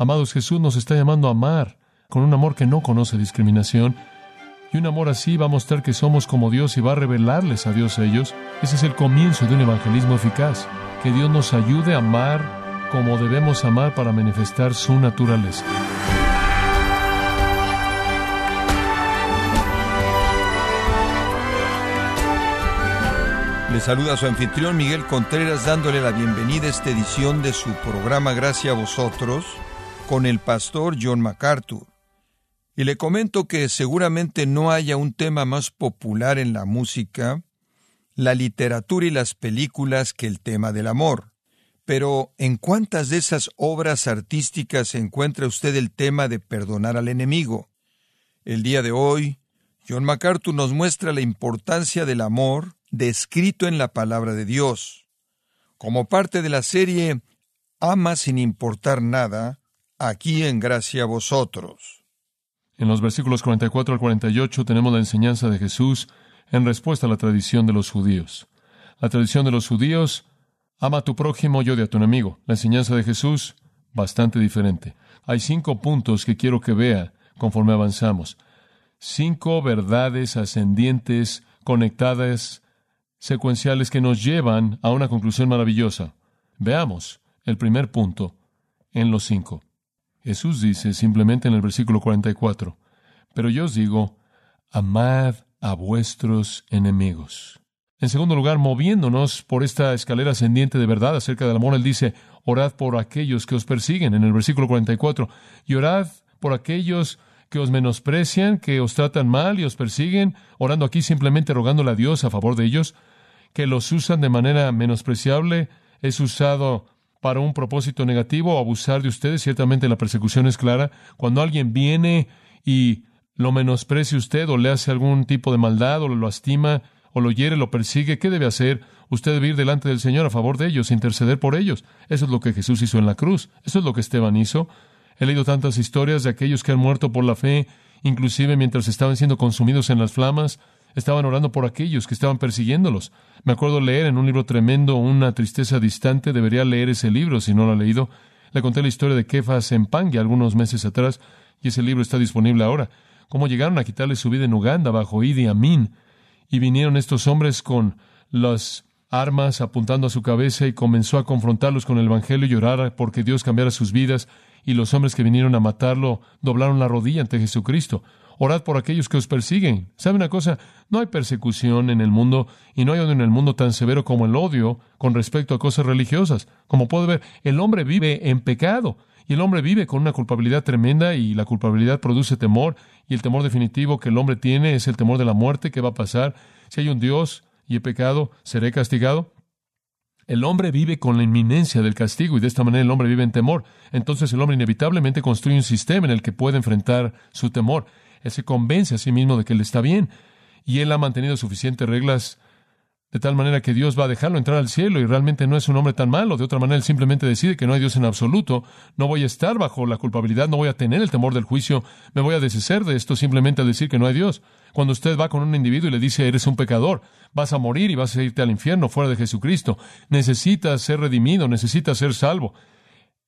Amados, Jesús nos está llamando a amar con un amor que no conoce discriminación. Y un amor así va a mostrar que somos como Dios y va a revelarles a Dios a ellos. Ese es el comienzo de un evangelismo eficaz. Que Dios nos ayude a amar como debemos amar para manifestar su naturaleza. Le saluda su anfitrión Miguel Contreras dándole la bienvenida a esta edición de su programa Gracias a vosotros con el pastor John MacArthur. Y le comento que seguramente no haya un tema más popular en la música, la literatura y las películas que el tema del amor. Pero ¿en cuántas de esas obras artísticas encuentra usted el tema de perdonar al enemigo? El día de hoy, John MacArthur nos muestra la importancia del amor, descrito en la palabra de Dios. Como parte de la serie Ama sin importar nada, aquí en gracia a vosotros. En los versículos 44 al 48 tenemos la enseñanza de Jesús en respuesta a la tradición de los judíos. La tradición de los judíos, ama a tu prójimo y odia a tu enemigo. La enseñanza de Jesús, bastante diferente. Hay cinco puntos que quiero que vea conforme avanzamos. Cinco verdades ascendientes, conectadas secuenciales que nos llevan a una conclusión maravillosa. Veamos el primer punto en los cinco. Jesús dice simplemente en el versículo 44, pero yo os digo, amad a vuestros enemigos. En segundo lugar, moviéndonos por esta escalera ascendiente de verdad acerca del amor, él dice, orad por aquellos que os persiguen, en el versículo 44, y orad por aquellos que os menosprecian, que os tratan mal y os persiguen, orando aquí simplemente rogándole a Dios a favor de ellos que los usan de manera menospreciable, es usado para un propósito negativo o abusar de ustedes. Ciertamente la persecución es clara. Cuando alguien viene y lo menosprecia usted o le hace algún tipo de maldad o lo lastima o lo hiere, lo persigue, ¿qué debe hacer? Usted debe ir delante del Señor a favor de ellos, interceder por ellos. Eso es lo que Jesús hizo en la cruz. Eso es lo que Esteban hizo. He leído tantas historias de aquellos que han muerto por la fe, inclusive mientras estaban siendo consumidos en las flamas estaban orando por aquellos que estaban persiguiéndolos. Me acuerdo leer en un libro tremendo Una tristeza distante. Debería leer ese libro si no lo ha leído. Le conté la historia de Kefas en Pangue algunos meses atrás y ese libro está disponible ahora. Cómo llegaron a quitarle su vida en Uganda bajo Idi Amin. Y vinieron estos hombres con las armas apuntando a su cabeza y comenzó a confrontarlos con el Evangelio y llorar porque Dios cambiara sus vidas. Y los hombres que vinieron a matarlo doblaron la rodilla ante Jesucristo. Orad por aquellos que os persiguen. ¿Sabe una cosa? No hay persecución en el mundo y no hay odio en el mundo tan severo como el odio con respecto a cosas religiosas. Como puede ver, el hombre vive en pecado y el hombre vive con una culpabilidad tremenda y la culpabilidad produce temor y el temor definitivo que el hombre tiene es el temor de la muerte. ¿Qué va a pasar? Si hay un Dios y he pecado, ¿seré castigado? El hombre vive con la inminencia del castigo y de esta manera el hombre vive en temor. Entonces el hombre inevitablemente construye un sistema en el que puede enfrentar su temor. Se convence a sí mismo de que él está bien y él ha mantenido suficientes reglas de tal manera que Dios va a dejarlo entrar al cielo y realmente no es un hombre tan malo. De otra manera, él simplemente decide que no hay Dios en absoluto. No voy a estar bajo la culpabilidad, no voy a tener el temor del juicio, me voy a deshacer de esto simplemente al decir que no hay Dios. Cuando usted va con un individuo y le dice, eres un pecador, vas a morir y vas a irte al infierno fuera de Jesucristo, necesitas ser redimido, necesitas ser salvo.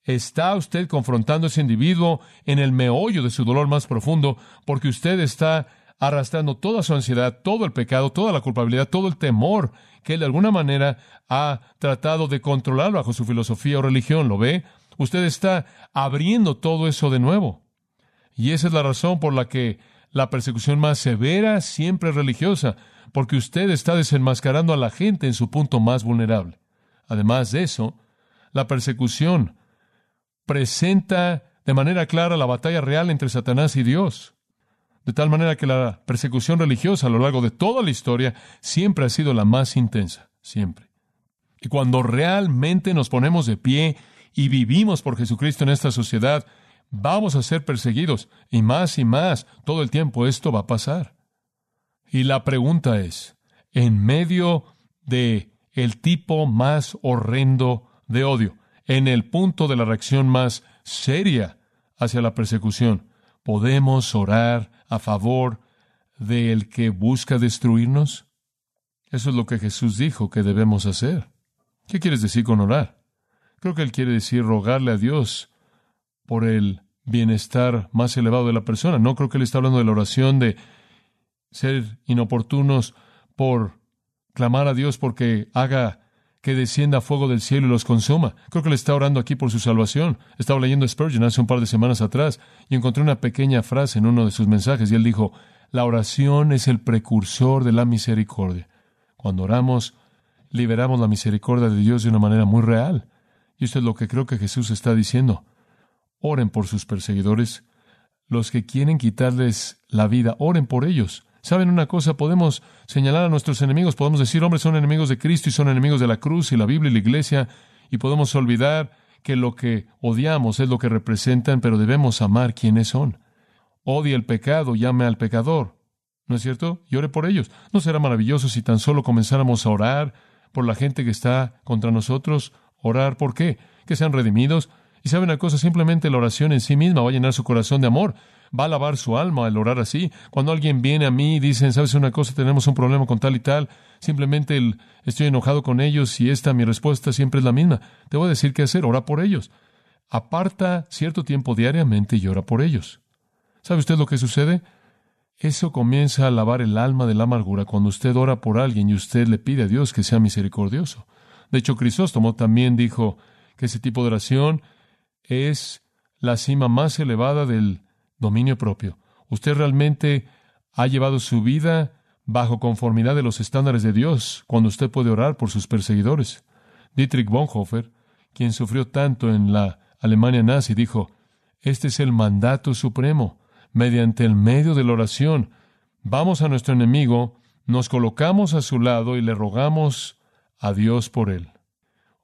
Está usted confrontando a ese individuo en el meollo de su dolor más profundo porque usted está arrastrando toda su ansiedad, todo el pecado, toda la culpabilidad, todo el temor que él de alguna manera ha tratado de controlar bajo su filosofía o religión. ¿Lo ve? Usted está abriendo todo eso de nuevo. Y esa es la razón por la que la persecución más severa siempre es religiosa, porque usted está desenmascarando a la gente en su punto más vulnerable. Además de eso, la persecución presenta de manera clara la batalla real entre Satanás y Dios. De tal manera que la persecución religiosa a lo largo de toda la historia siempre ha sido la más intensa, siempre. Y cuando realmente nos ponemos de pie y vivimos por Jesucristo en esta sociedad, vamos a ser perseguidos y más y más todo el tiempo esto va a pasar. Y la pregunta es, en medio de el tipo más horrendo de odio, en el punto de la reacción más seria hacia la persecución. ¿Podemos orar a favor del que busca destruirnos? Eso es lo que Jesús dijo que debemos hacer. ¿Qué quieres decir con orar? Creo que él quiere decir rogarle a Dios por el bienestar más elevado de la persona. No creo que él está hablando de la oración de ser inoportunos por clamar a Dios porque haga que descienda fuego del cielo y los consuma. Creo que le está orando aquí por su salvación. Estaba leyendo Spurgeon hace un par de semanas atrás y encontré una pequeña frase en uno de sus mensajes y él dijo, la oración es el precursor de la misericordia. Cuando oramos, liberamos la misericordia de Dios de una manera muy real. Y esto es lo que creo que Jesús está diciendo. Oren por sus perseguidores. Los que quieren quitarles la vida, oren por ellos. ¿Saben una cosa? Podemos señalar a nuestros enemigos, podemos decir, hombres, son enemigos de Cristo y son enemigos de la cruz y la Biblia y la iglesia, y podemos olvidar que lo que odiamos es lo que representan, pero debemos amar quienes son. Odia el pecado, llame al pecador. ¿No es cierto? Y ore por ellos. ¿No será maravilloso si tan solo comenzáramos a orar por la gente que está contra nosotros? ¿Orar por qué? Que sean redimidos. Y saben una cosa, simplemente la oración en sí misma va a llenar su corazón de amor va a lavar su alma al orar así. Cuando alguien viene a mí y dicen, ¿sabes una cosa? Tenemos un problema con tal y tal. Simplemente el, estoy enojado con ellos y esta mi respuesta siempre es la misma. Te voy a decir qué hacer, ora por ellos. Aparta cierto tiempo diariamente y ora por ellos. ¿Sabe usted lo que sucede? Eso comienza a lavar el alma de la amargura cuando usted ora por alguien y usted le pide a Dios que sea misericordioso. De hecho, Crisóstomo también dijo que ese tipo de oración es la cima más elevada del dominio propio. Usted realmente ha llevado su vida bajo conformidad de los estándares de Dios cuando usted puede orar por sus perseguidores. Dietrich Bonhoeffer, quien sufrió tanto en la Alemania nazi, dijo, este es el mandato supremo. Mediante el medio de la oración, vamos a nuestro enemigo, nos colocamos a su lado y le rogamos a Dios por él.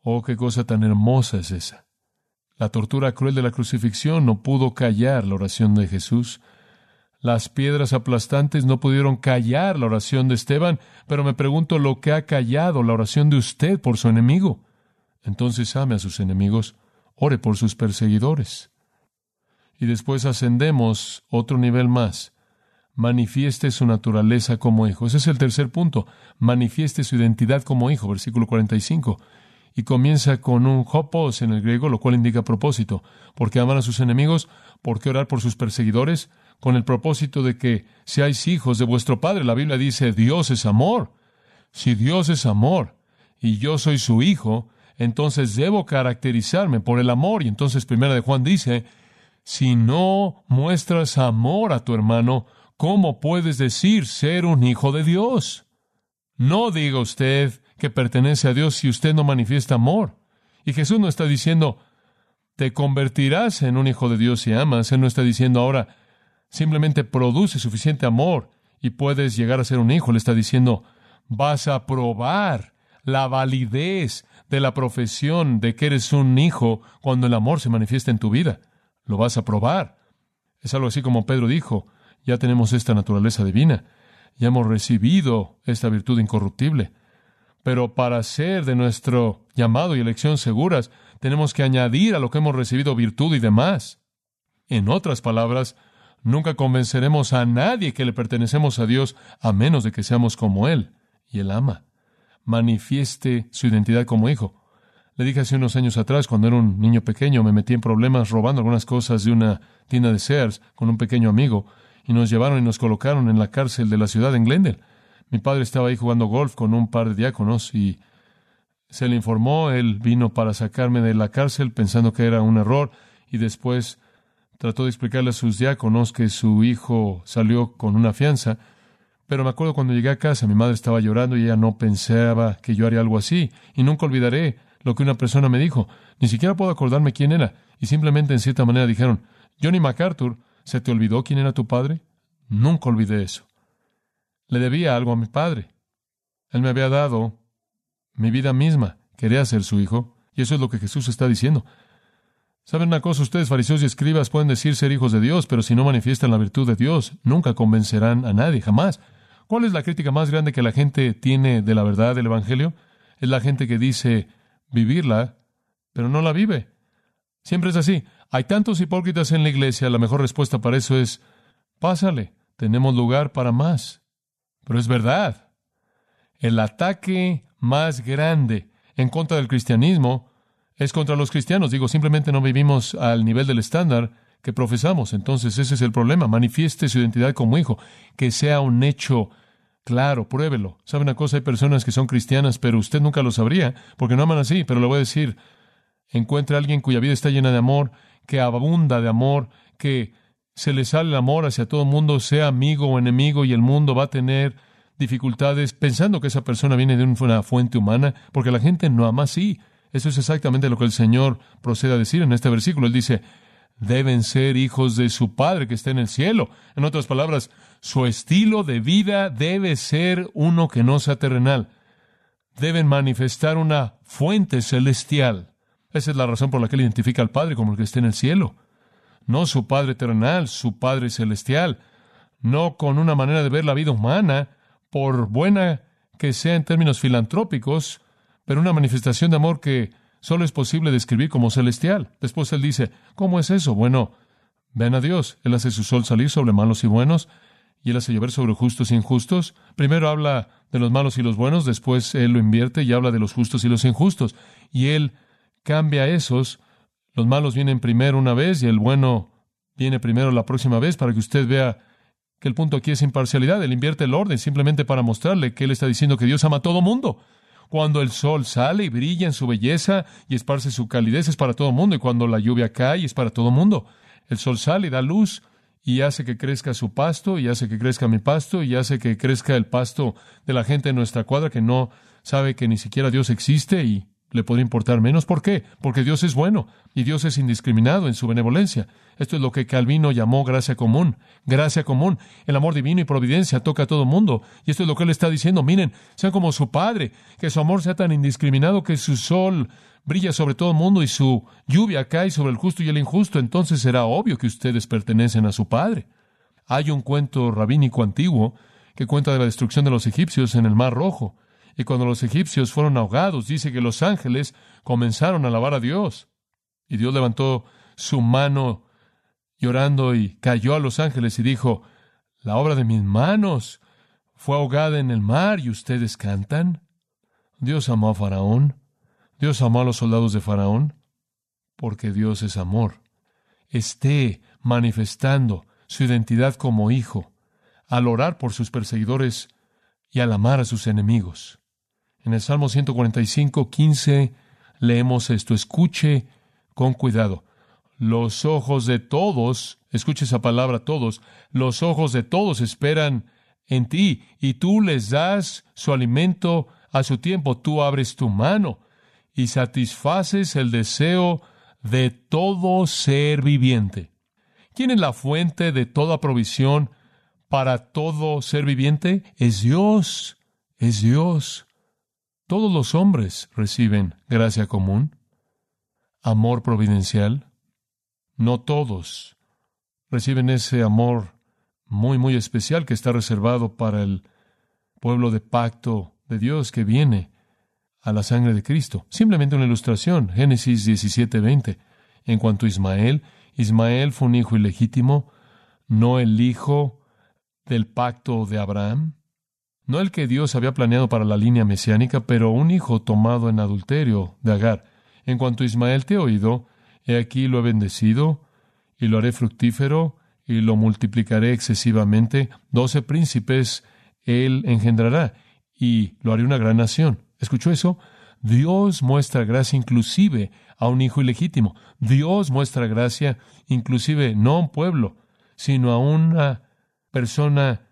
Oh, qué cosa tan hermosa es esa. La tortura cruel de la crucifixión no pudo callar la oración de Jesús. Las piedras aplastantes no pudieron callar la oración de Esteban, pero me pregunto lo que ha callado la oración de usted por su enemigo. Entonces ame a sus enemigos, ore por sus perseguidores. Y después ascendemos otro nivel más. Manifieste su naturaleza como hijo. Ese es el tercer punto. Manifieste su identidad como hijo, versículo 45 y comienza con un hopos en el griego, lo cual indica propósito. ¿Por qué aman a sus enemigos? ¿Por qué orar por sus perseguidores? Con el propósito de que seáis hijos de vuestro Padre. La Biblia dice, Dios es amor. Si Dios es amor y yo soy su hijo, entonces debo caracterizarme por el amor. Y entonces Primera de Juan dice, si no muestras amor a tu hermano, ¿cómo puedes decir ser un hijo de Dios? No diga usted, que pertenece a Dios si usted no manifiesta amor. Y Jesús no está diciendo, te convertirás en un hijo de Dios si amas. Él no está diciendo ahora, simplemente produce suficiente amor y puedes llegar a ser un hijo. Él está diciendo, vas a probar la validez de la profesión de que eres un hijo cuando el amor se manifiesta en tu vida. Lo vas a probar. Es algo así como Pedro dijo, ya tenemos esta naturaleza divina, ya hemos recibido esta virtud incorruptible. Pero para ser de nuestro llamado y elección seguras, tenemos que añadir a lo que hemos recibido virtud y demás. En otras palabras, nunca convenceremos a nadie que le pertenecemos a Dios a menos de que seamos como Él, y Él ama. Manifieste su identidad como hijo. Le dije hace unos años atrás, cuando era un niño pequeño, me metí en problemas robando algunas cosas de una tienda de Sears con un pequeño amigo, y nos llevaron y nos colocaron en la cárcel de la ciudad en Glendale. Mi padre estaba ahí jugando golf con un par de diáconos y se le informó, él vino para sacarme de la cárcel pensando que era un error y después trató de explicarle a sus diáconos que su hijo salió con una fianza. Pero me acuerdo cuando llegué a casa, mi madre estaba llorando y ella no pensaba que yo haría algo así. Y nunca olvidaré lo que una persona me dijo. Ni siquiera puedo acordarme quién era. Y simplemente en cierta manera dijeron, Johnny MacArthur, ¿se te olvidó quién era tu padre? Nunca olvidé eso. Le debía algo a mi padre. Él me había dado mi vida misma. Quería ser su hijo. Y eso es lo que Jesús está diciendo. ¿Saben una cosa? Ustedes, fariseos y escribas, pueden decir ser hijos de Dios, pero si no manifiestan la virtud de Dios, nunca convencerán a nadie, jamás. ¿Cuál es la crítica más grande que la gente tiene de la verdad del Evangelio? Es la gente que dice vivirla, pero no la vive. Siempre es así. Hay tantos hipócritas en la iglesia, la mejor respuesta para eso es, pásale, tenemos lugar para más. Pero es verdad. El ataque más grande en contra del cristianismo es contra los cristianos. Digo, simplemente no vivimos al nivel del estándar que profesamos. Entonces, ese es el problema. Manifieste su identidad como hijo, que sea un hecho claro, pruébelo. ¿Sabe una cosa? Hay personas que son cristianas, pero usted nunca lo sabría, porque no aman así, pero le voy a decir, encuentre a alguien cuya vida está llena de amor, que abunda de amor, que se le sale el amor hacia todo mundo, sea amigo o enemigo, y el mundo va a tener dificultades pensando que esa persona viene de una fuente humana, porque la gente no ama así. Eso es exactamente lo que el Señor procede a decir en este versículo. Él dice, deben ser hijos de su Padre que está en el cielo. En otras palabras, su estilo de vida debe ser uno que no sea terrenal. Deben manifestar una fuente celestial. Esa es la razón por la que él identifica al Padre como el que está en el cielo. No su Padre terrenal, su Padre celestial. No con una manera de ver la vida humana, por buena que sea en términos filantrópicos, pero una manifestación de amor que solo es posible describir como celestial. Después él dice, ¿cómo es eso? Bueno, ven a Dios. Él hace su sol salir sobre malos y buenos, y él hace llover sobre justos e injustos. Primero habla de los malos y los buenos, después él lo invierte y habla de los justos y los injustos. Y él cambia esos. Los malos vienen primero una vez y el bueno viene primero la próxima vez para que usted vea que el punto aquí es imparcialidad. Él invierte el orden simplemente para mostrarle que él está diciendo que Dios ama a todo mundo. Cuando el sol sale y brilla en su belleza y esparce su calidez es para todo mundo, y cuando la lluvia cae es para todo mundo. El sol sale y da luz y hace que crezca su pasto, y hace que crezca mi pasto, y hace que crezca el pasto de la gente en nuestra cuadra que no sabe que ni siquiera Dios existe y le podría importar menos. ¿Por qué? Porque Dios es bueno y Dios es indiscriminado en su benevolencia. Esto es lo que Calvino llamó gracia común. Gracia común. El amor divino y providencia toca a todo mundo. Y esto es lo que él está diciendo. Miren, sean como su Padre, que su amor sea tan indiscriminado que su sol brilla sobre todo el mundo y su lluvia cae sobre el justo y el injusto. Entonces será obvio que ustedes pertenecen a su Padre. Hay un cuento rabínico antiguo que cuenta de la destrucción de los egipcios en el Mar Rojo. Y cuando los egipcios fueron ahogados, dice que los ángeles comenzaron a alabar a Dios. Y Dios levantó su mano llorando y cayó a los ángeles y dijo, la obra de mis manos fue ahogada en el mar y ustedes cantan. Dios amó a Faraón. Dios amó a los soldados de Faraón porque Dios es amor. Esté manifestando su identidad como hijo al orar por sus perseguidores y al amar a sus enemigos. En el Salmo 145, 15 leemos esto. Escuche con cuidado. Los ojos de todos, escuche esa palabra todos, los ojos de todos esperan en ti y tú les das su alimento a su tiempo. Tú abres tu mano y satisfaces el deseo de todo ser viviente. ¿Quién es la fuente de toda provisión para todo ser viviente? Es Dios, es Dios. Todos los hombres reciben gracia común, amor providencial. No todos reciben ese amor muy, muy especial que está reservado para el pueblo de pacto de Dios que viene a la sangre de Cristo. Simplemente una ilustración, Génesis 17, En cuanto a Ismael, Ismael fue un hijo ilegítimo, no el hijo del pacto de Abraham. No el que Dios había planeado para la línea mesiánica, pero un hijo tomado en adulterio de Agar. En cuanto a Ismael te he oído, he aquí lo he bendecido, y lo haré fructífero, y lo multiplicaré excesivamente. Doce príncipes él engendrará, y lo haré una gran nación. ¿Escuchó eso? Dios muestra gracia inclusive a un hijo ilegítimo. Dios muestra gracia inclusive no a un pueblo, sino a una persona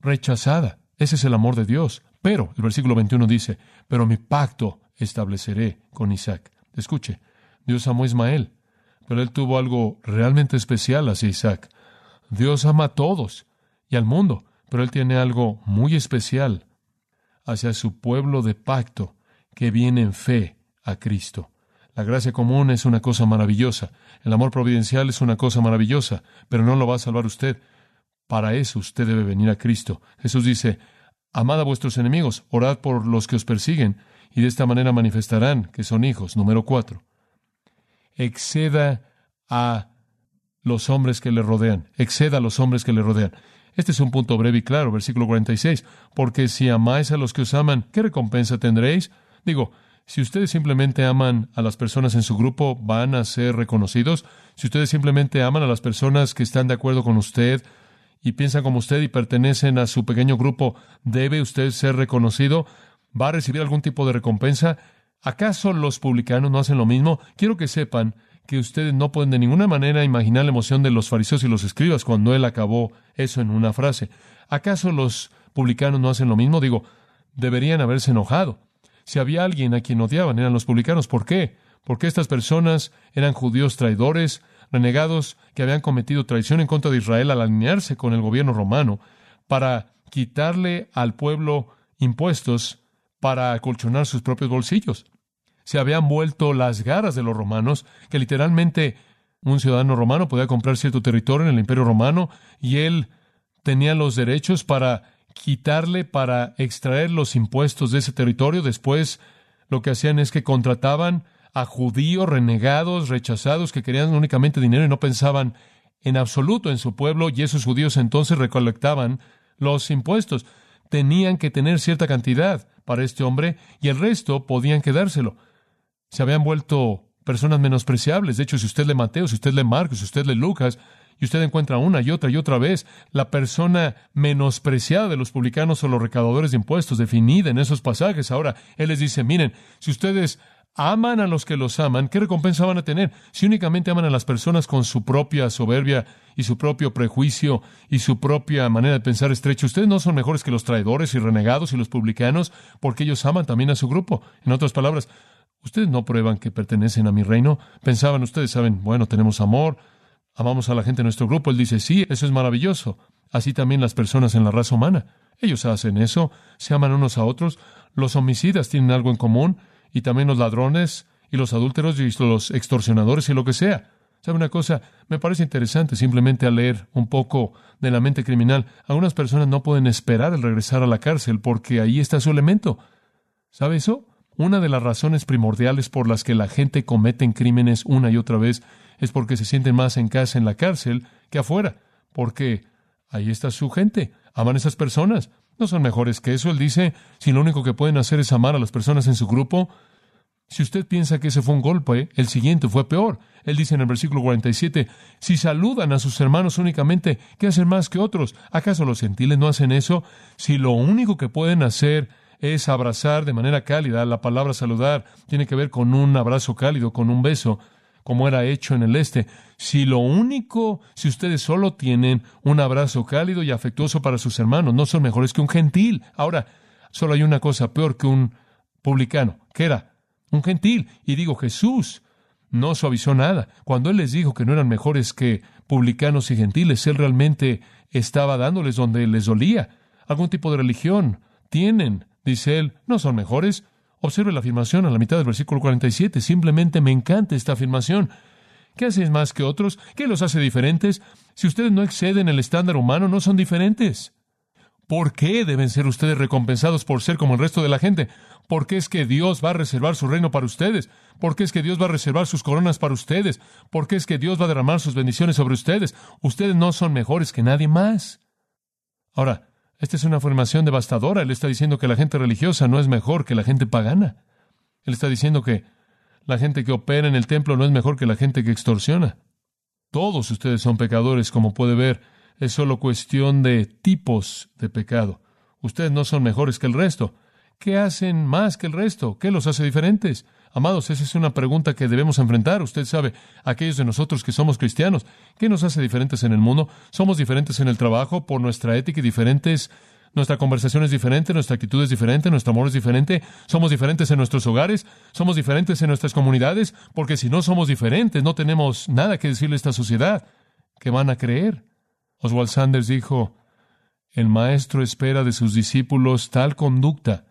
rechazada. Ese es el amor de Dios. Pero, el versículo 21 dice, pero mi pacto estableceré con Isaac. Escuche, Dios amó a Ismael, pero él tuvo algo realmente especial hacia Isaac. Dios ama a todos y al mundo, pero él tiene algo muy especial hacia su pueblo de pacto que viene en fe a Cristo. La gracia común es una cosa maravillosa, el amor providencial es una cosa maravillosa, pero no lo va a salvar usted. Para eso usted debe venir a Cristo. Jesús dice, amad a vuestros enemigos, orad por los que os persiguen, y de esta manera manifestarán que son hijos. Número cuatro. Exceda a los hombres que le rodean. Exceda a los hombres que le rodean. Este es un punto breve y claro, versículo 46. Porque si amáis a los que os aman, ¿qué recompensa tendréis? Digo, si ustedes simplemente aman a las personas en su grupo, van a ser reconocidos. Si ustedes simplemente aman a las personas que están de acuerdo con usted y piensan como usted y pertenecen a su pequeño grupo, ¿debe usted ser reconocido? ¿Va a recibir algún tipo de recompensa? ¿Acaso los publicanos no hacen lo mismo? Quiero que sepan que ustedes no pueden de ninguna manera imaginar la emoción de los fariseos y los escribas cuando él acabó eso en una frase. ¿Acaso los publicanos no hacen lo mismo? Digo, deberían haberse enojado. Si había alguien a quien odiaban, eran los publicanos. ¿Por qué? Porque estas personas eran judíos traidores, renegados, que habían cometido traición en contra de Israel al alinearse con el gobierno romano para quitarle al pueblo impuestos para acolchonar sus propios bolsillos. Se habían vuelto las garras de los romanos, que literalmente un ciudadano romano podía comprar cierto territorio en el imperio romano y él tenía los derechos para quitarle, para extraer los impuestos de ese territorio. Después lo que hacían es que contrataban a judíos renegados, rechazados, que querían únicamente dinero y no pensaban en absoluto en su pueblo, y esos judíos entonces recolectaban los impuestos. Tenían que tener cierta cantidad para este hombre y el resto podían quedárselo. Se habían vuelto personas menospreciables. De hecho, si usted lee Mateo, si usted lee Marcos, si usted lee Lucas, y usted encuentra una y otra y otra vez la persona menospreciada de los publicanos o los recaudadores de impuestos, definida en esos pasajes. Ahora, Él les dice, miren, si ustedes aman a los que los aman, ¿qué recompensa van a tener? Si únicamente aman a las personas con su propia soberbia y su propio prejuicio y su propia manera de pensar estrecha, ustedes no son mejores que los traidores y renegados y los publicanos, porque ellos aman también a su grupo. En otras palabras, ustedes no prueban que pertenecen a mi reino. Pensaban, ustedes saben, bueno, tenemos amor, amamos a la gente en nuestro grupo. Él dice, sí, eso es maravilloso. Así también las personas en la raza humana. Ellos hacen eso, se aman unos a otros. Los homicidas tienen algo en común, y también los ladrones, y los adúlteros, y los extorsionadores, y lo que sea. ¿Sabe una cosa? Me parece interesante simplemente al leer un poco de la mente criminal. Algunas personas no pueden esperar el regresar a la cárcel porque ahí está su elemento. ¿Sabe eso? Una de las razones primordiales por las que la gente comete crímenes una y otra vez es porque se sienten más en casa en la cárcel que afuera, porque ahí está su gente, aman esas personas, no son mejores que eso. Él dice, si lo único que pueden hacer es amar a las personas en su grupo, si usted piensa que ese fue un golpe, el siguiente fue peor. Él dice en el versículo 47, si saludan a sus hermanos únicamente, ¿qué hacen más que otros? ¿Acaso los gentiles no hacen eso? Si lo único que pueden hacer es abrazar de manera cálida, la palabra saludar tiene que ver con un abrazo cálido, con un beso, como era hecho en el este. Si lo único, si ustedes solo tienen un abrazo cálido y afectuoso para sus hermanos, no son mejores que un gentil. Ahora, solo hay una cosa peor que un publicano, que era un gentil. Y digo, Jesús no suavizó nada. Cuando Él les dijo que no eran mejores que publicanos y gentiles, Él realmente estaba dándoles donde les dolía. Algún tipo de religión tienen, dice Él, no son mejores, Observe la afirmación a la mitad del versículo 47. Simplemente me encanta esta afirmación. ¿Qué hacéis más que otros? ¿Qué los hace diferentes? Si ustedes no exceden el estándar humano, no son diferentes. ¿Por qué deben ser ustedes recompensados por ser como el resto de la gente? ¿Por qué es que Dios va a reservar su reino para ustedes? ¿Por qué es que Dios va a reservar sus coronas para ustedes? ¿Por qué es que Dios va a derramar sus bendiciones sobre ustedes? Ustedes no son mejores que nadie más. Ahora, esta es una afirmación devastadora. Él está diciendo que la gente religiosa no es mejor que la gente pagana. Él está diciendo que la gente que opera en el templo no es mejor que la gente que extorsiona. Todos ustedes son pecadores, como puede ver. Es solo cuestión de tipos de pecado. Ustedes no son mejores que el resto. ¿Qué hacen más que el resto? ¿Qué los hace diferentes? Amados, esa es una pregunta que debemos enfrentar. Usted sabe, aquellos de nosotros que somos cristianos, ¿qué nos hace diferentes en el mundo? Somos diferentes en el trabajo por nuestra ética y diferentes. Nuestra conversación es diferente, nuestra actitud es diferente, nuestro amor es diferente, somos diferentes en nuestros hogares, somos diferentes en nuestras comunidades, porque si no somos diferentes, no tenemos nada que decirle a esta sociedad. ¿Qué van a creer? Oswald Sanders dijo, el maestro espera de sus discípulos tal conducta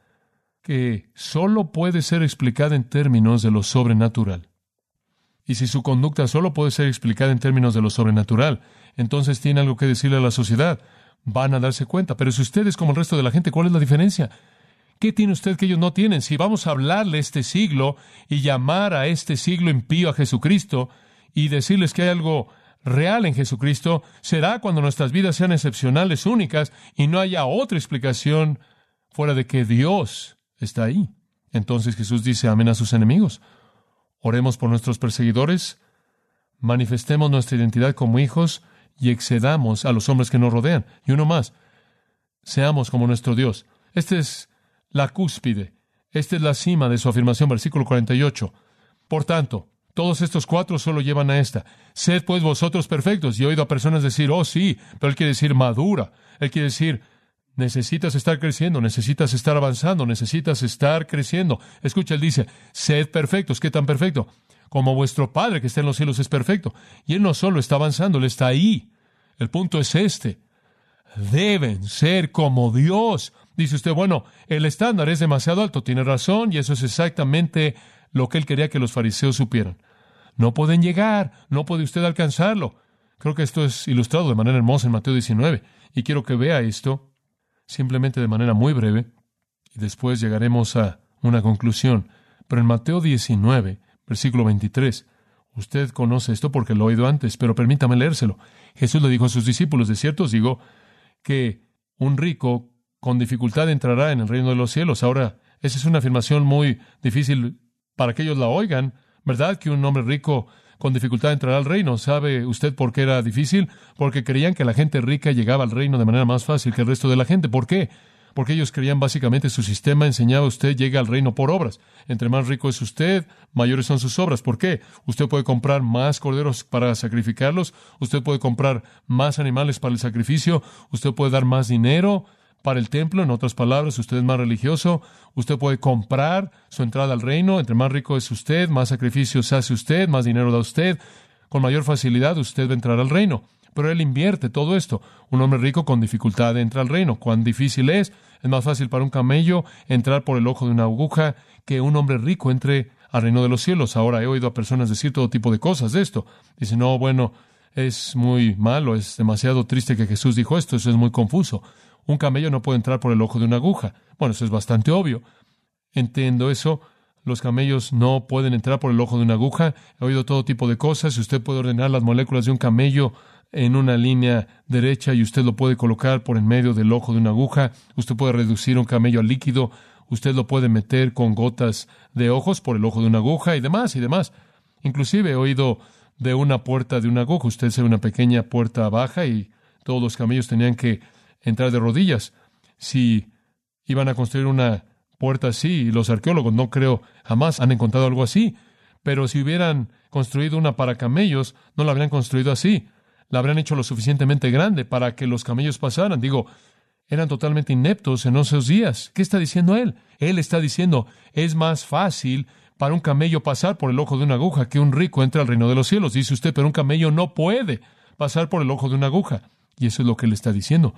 que solo puede ser explicada en términos de lo sobrenatural. Y si su conducta solo puede ser explicada en términos de lo sobrenatural, entonces tiene algo que decirle a la sociedad. Van a darse cuenta. Pero si usted es como el resto de la gente, ¿cuál es la diferencia? ¿Qué tiene usted que ellos no tienen? Si vamos a hablarle este siglo y llamar a este siglo impío a Jesucristo y decirles que hay algo real en Jesucristo, será cuando nuestras vidas sean excepcionales, únicas, y no haya otra explicación fuera de que Dios está ahí. Entonces Jesús dice, amen a sus enemigos. Oremos por nuestros perseguidores, manifestemos nuestra identidad como hijos y excedamos a los hombres que nos rodean. Y uno más, seamos como nuestro Dios. Esta es la cúspide, esta es la cima de su afirmación, versículo 48. Por tanto, todos estos cuatro solo llevan a esta. Sed pues vosotros perfectos. Y he oído a personas decir, oh sí, pero él quiere decir madura. Él quiere decir, necesitas estar creciendo, necesitas estar avanzando, necesitas estar creciendo. Escucha, él dice, sed perfectos. ¿Qué tan perfecto? Como vuestro Padre que está en los cielos es perfecto. Y él no solo está avanzando, él está ahí. El punto es este. Deben ser como Dios. Dice usted, bueno, el estándar es demasiado alto. Tiene razón y eso es exactamente lo que él quería que los fariseos supieran. No pueden llegar, no puede usted alcanzarlo. Creo que esto es ilustrado de manera hermosa en Mateo 19 y quiero que vea esto simplemente de manera muy breve y después llegaremos a una conclusión. Pero en Mateo 19, versículo 23, usted conoce esto porque lo ha oído antes, pero permítame leérselo. Jesús le dijo a sus discípulos, de cierto os digo que un rico con dificultad entrará en el reino de los cielos. Ahora, esa es una afirmación muy difícil para que ellos la oigan. ¿Verdad que un hombre rico con dificultad entrará al reino? ¿Sabe usted por qué era difícil? Porque creían que la gente rica llegaba al reino de manera más fácil que el resto de la gente. ¿Por qué? Porque ellos creían básicamente su sistema enseñaba a usted llega al reino por obras. Entre más rico es usted, mayores son sus obras. ¿Por qué? Usted puede comprar más corderos para sacrificarlos, usted puede comprar más animales para el sacrificio, usted puede dar más dinero, para el templo, en otras palabras, usted es más religioso, usted puede comprar su entrada al reino, entre más rico es usted, más sacrificios hace usted, más dinero da usted, con mayor facilidad usted va a entrar al reino. Pero él invierte todo esto. Un hombre rico con dificultad entra al reino. ¿Cuán difícil es? Es más fácil para un camello entrar por el ojo de una aguja que un hombre rico entre al reino de los cielos. Ahora he oído a personas decir todo tipo de cosas de esto. Dicen, no, bueno, es muy malo, es demasiado triste que Jesús dijo esto, eso es muy confuso. Un camello no puede entrar por el ojo de una aguja. Bueno, eso es bastante obvio. Entiendo eso. Los camellos no pueden entrar por el ojo de una aguja. He oído todo tipo de cosas. Usted puede ordenar las moléculas de un camello en una línea derecha y usted lo puede colocar por en medio del ojo de una aguja. Usted puede reducir un camello a líquido. Usted lo puede meter con gotas de ojos por el ojo de una aguja y demás y demás. Inclusive he oído de una puerta de una aguja. Usted se una pequeña puerta baja y todos los camellos tenían que entrar de rodillas. Si iban a construir una puerta así, los arqueólogos no creo jamás han encontrado algo así, pero si hubieran construido una para camellos, no la habrían construido así. La habrían hecho lo suficientemente grande para que los camellos pasaran. Digo, eran totalmente ineptos en esos días. ¿Qué está diciendo él? Él está diciendo, es más fácil para un camello pasar por el ojo de una aguja que un rico entre al reino de los cielos. Dice usted, pero un camello no puede pasar por el ojo de una aguja. Y eso es lo que él está diciendo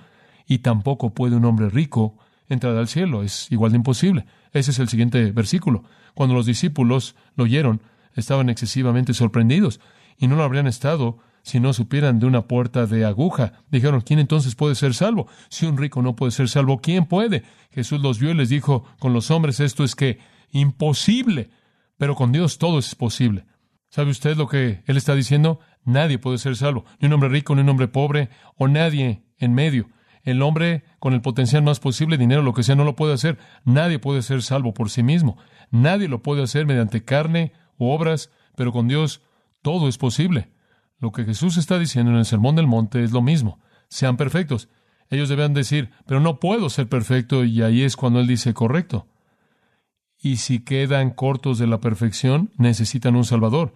y tampoco puede un hombre rico entrar al cielo. Es igual de imposible. Ese es el siguiente versículo. Cuando los discípulos lo oyeron, estaban excesivamente sorprendidos y no lo habrían estado si no supieran de una puerta de aguja. Dijeron, ¿quién entonces puede ser salvo? Si un rico no puede ser salvo, ¿quién puede? Jesús los vio y les dijo, con los hombres esto es que imposible, pero con Dios todo es posible. ¿Sabe usted lo que él está diciendo? Nadie puede ser salvo, ni un hombre rico, ni un hombre pobre, o nadie en medio. El hombre con el potencial más posible, dinero, lo que sea, no lo puede hacer. Nadie puede ser salvo por sí mismo. Nadie lo puede hacer mediante carne u obras, pero con Dios todo es posible. Lo que Jesús está diciendo en el Sermón del Monte es lo mismo. Sean perfectos. Ellos deben decir, pero no puedo ser perfecto, y ahí es cuando Él dice correcto. Y si quedan cortos de la perfección, necesitan un Salvador.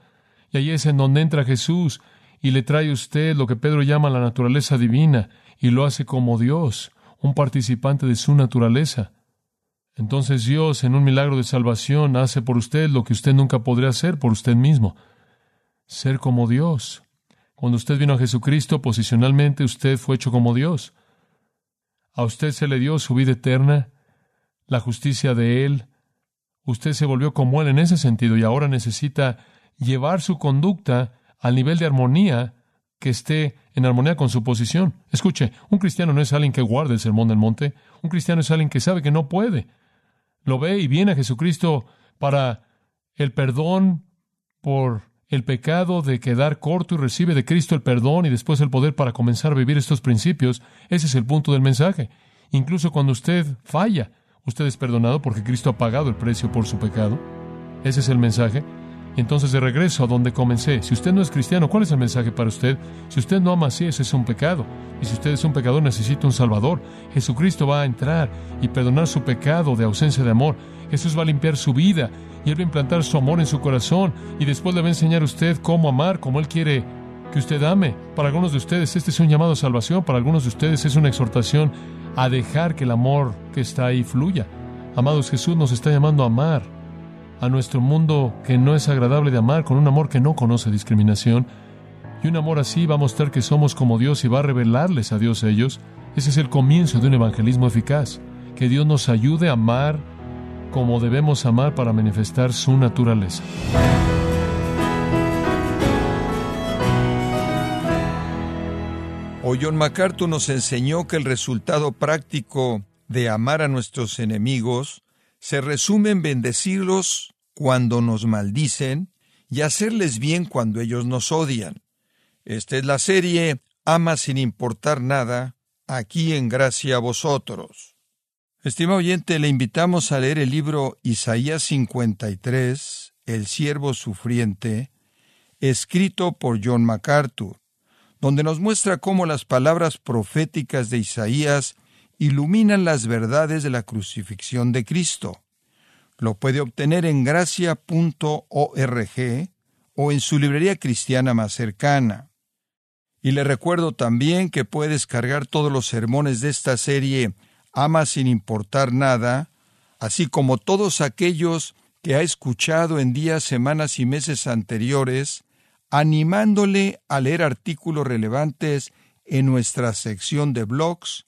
Y ahí es en donde entra Jesús y le trae usted lo que Pedro llama la naturaleza divina y lo hace como Dios, un participante de su naturaleza. Entonces Dios, en un milagro de salvación, hace por usted lo que usted nunca podría hacer por usted mismo. Ser como Dios. Cuando usted vino a Jesucristo, posicionalmente usted fue hecho como Dios. A usted se le dio su vida eterna, la justicia de Él. Usted se volvió como Él en ese sentido y ahora necesita llevar su conducta al nivel de armonía que esté en armonía con su posición. Escuche, un cristiano no es alguien que guarde el sermón del monte, un cristiano es alguien que sabe que no puede. Lo ve y viene a Jesucristo para el perdón por el pecado de quedar corto y recibe de Cristo el perdón y después el poder para comenzar a vivir estos principios. Ese es el punto del mensaje. Incluso cuando usted falla, Usted es perdonado porque Cristo ha pagado el precio por su pecado. Ese es el mensaje. Entonces, de regreso a donde comencé, si usted no es cristiano, ¿cuál es el mensaje para usted? Si usted no ama así, ese es un pecado. Y si usted es un pecador, necesita un Salvador. Jesucristo va a entrar y perdonar su pecado de ausencia de amor. Jesús va a limpiar su vida y Él va a implantar su amor en su corazón. Y después le va a enseñar a usted cómo amar, como Él quiere que usted ame. Para algunos de ustedes este es un llamado a salvación, para algunos de ustedes es una exhortación a dejar que el amor que está ahí fluya. Amados, Jesús nos está llamando a amar a nuestro mundo que no es agradable de amar, con un amor que no conoce discriminación. Y un amor así va a mostrar que somos como Dios y va a revelarles a Dios a ellos. Ese es el comienzo de un evangelismo eficaz. Que Dios nos ayude a amar como debemos amar para manifestar su naturaleza. O John MacArthur nos enseñó que el resultado práctico de amar a nuestros enemigos se resume en bendecirlos cuando nos maldicen y hacerles bien cuando ellos nos odian. Esta es la serie Ama sin importar nada, aquí en gracia a vosotros. Estimado oyente, le invitamos a leer el libro Isaías 53, El siervo sufriente, escrito por John MacArthur, donde nos muestra cómo las palabras proféticas de Isaías iluminan las verdades de la crucifixión de Cristo. Lo puede obtener en gracia.org o en su librería cristiana más cercana. Y le recuerdo también que puede descargar todos los sermones de esta serie Ama sin importar nada, así como todos aquellos que ha escuchado en días, semanas y meses anteriores, animándole a leer artículos relevantes en nuestra sección de blogs